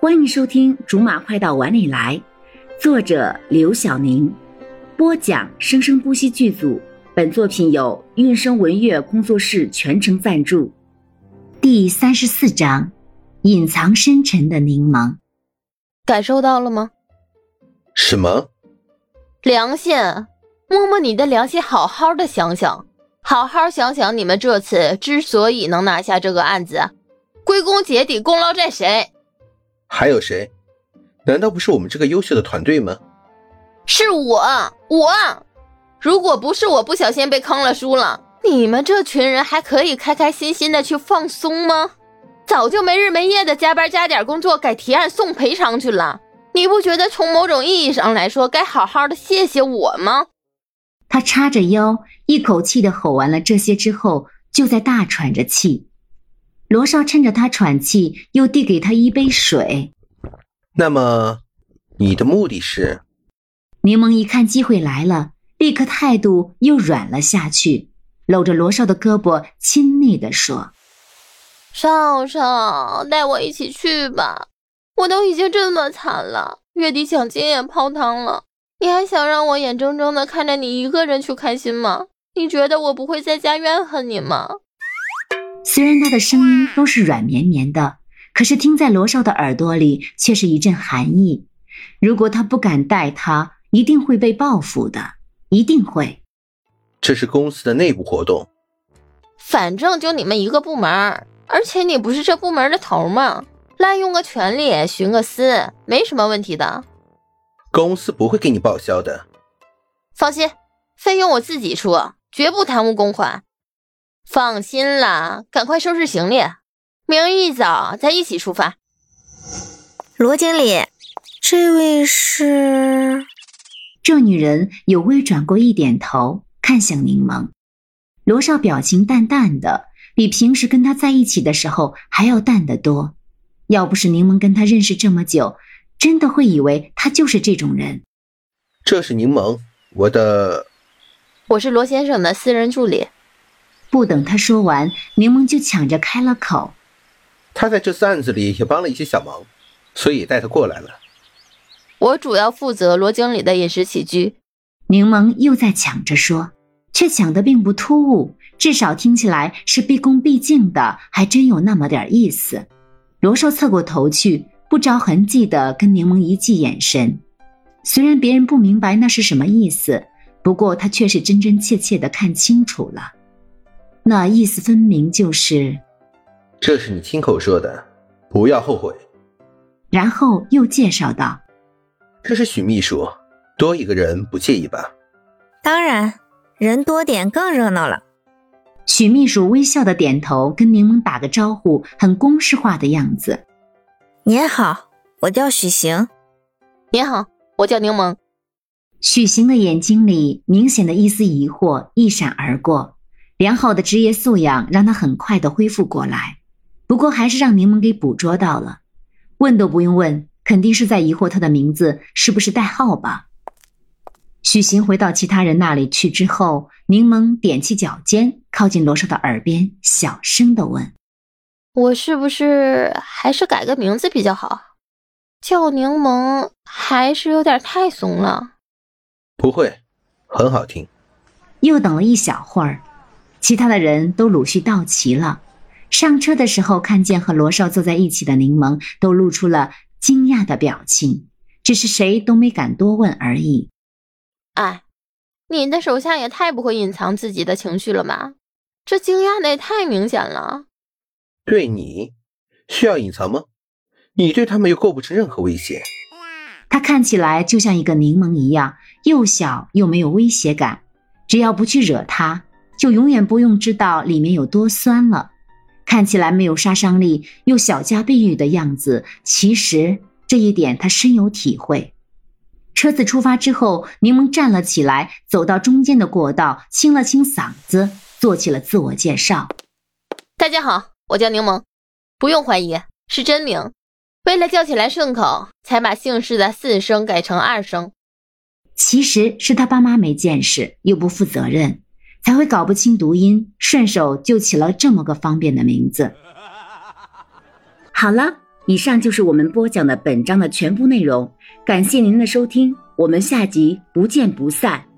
欢迎收听《竹马快到碗里来》，作者刘晓宁，播讲生生不息剧组。本作品由韵声文乐工作室全程赞助。第三十四章：隐藏深沉的柠檬。感受到了吗？什么？良心！摸摸你的良心，好好的想想，好好想想，你们这次之所以能拿下这个案子，归功结底，功劳在谁？还有谁？难道不是我们这个优秀的团队吗？是我，我。如果不是我不小心被坑了输了，你们这群人还可以开开心心的去放松吗？早就没日没夜的加班加点工作改提案送赔偿去了。你不觉得从某种意义上来说，该好好的谢谢我吗？他叉着腰，一口气的吼完了这些之后，就在大喘着气。罗少趁着他喘气，又递给他一杯水。那么，你的目的是？柠檬一看机会来了，立刻态度又软了下去，搂着罗少的胳膊，亲昵地说：“少少，带我一起去吧！我都已经这么惨了，月底奖金也泡汤了，你还想让我眼睁睁的看着你一个人去开心吗？你觉得我不会在家怨恨你吗？”虽然他的声音都是软绵绵的，可是听在罗少的耳朵里却是一阵寒意。如果他不敢带他，一定会被报复的，一定会。这是公司的内部活动，反正就你们一个部门，而且你不是这部门的头吗？滥用个权利，徇个私，没什么问题的。公司不会给你报销的。放心，费用我自己出，绝不贪污公款。放心啦，赶快收拾行李，明儿一早再一起出发。罗经理，这位是？这女人有微转过一点头，看向柠檬。罗少表情淡淡的，比平时跟他在一起的时候还要淡得多。要不是柠檬跟他认识这么久，真的会以为他就是这种人。这是柠檬，我的，我是罗先生的私人助理。不等他说完，柠檬就抢着开了口：“他在这次案子里也帮了一些小忙，所以带他过来了。我主要负责罗经理的饮食起居。”柠檬又在抢着说，却抢得并不突兀，至少听起来是毕恭毕敬的，还真有那么点意思。罗少侧过头去，不着痕迹的跟柠檬一记眼神，虽然别人不明白那是什么意思，不过他却是真真切切的看清楚了。那意思分明就是，这是你亲口说的，不要后悔。然后又介绍道：“这是许秘书，多一个人不介意吧？”“当然，人多点更热闹了。”许秘书微笑的点头，跟柠檬打个招呼，很公式化的样子。“您好，我叫许行。”“您好，我叫柠檬。”许行的眼睛里明显的一丝疑惑一闪而过。良好的职业素养让他很快的恢复过来，不过还是让柠檬给捕捉到了。问都不用问，肯定是在疑惑他的名字是不是代号吧。许行回到其他人那里去之后，柠檬踮起脚尖，靠近罗少的耳边，小声的问：“我是不是还是改个名字比较好？叫柠檬还是有点太怂了？”“不会，很好听。”又等了一小会儿。其他的人都陆续到齐了，上车的时候看见和罗少坐在一起的柠檬，都露出了惊讶的表情，只是谁都没敢多问而已。哎，你的手下也太不会隐藏自己的情绪了吧？这惊讶的也太明显了。对你需要隐藏吗？你对他们又构不成任何威胁。他看起来就像一个柠檬一样，又小又没有威胁感，只要不去惹他。就永远不用知道里面有多酸了，看起来没有杀伤力又小家碧玉的样子，其实这一点他深有体会。车子出发之后，柠檬站了起来，走到中间的过道，清了清嗓子，做起了自我介绍：“大家好，我叫柠檬，不用怀疑是真名，为了叫起来顺口，才把姓氏的四声改成二声。其实是他爸妈没见识，又不负责任。”才会搞不清读音，顺手就起了这么个方便的名字。好了，以上就是我们播讲的本章的全部内容，感谢您的收听，我们下集不见不散。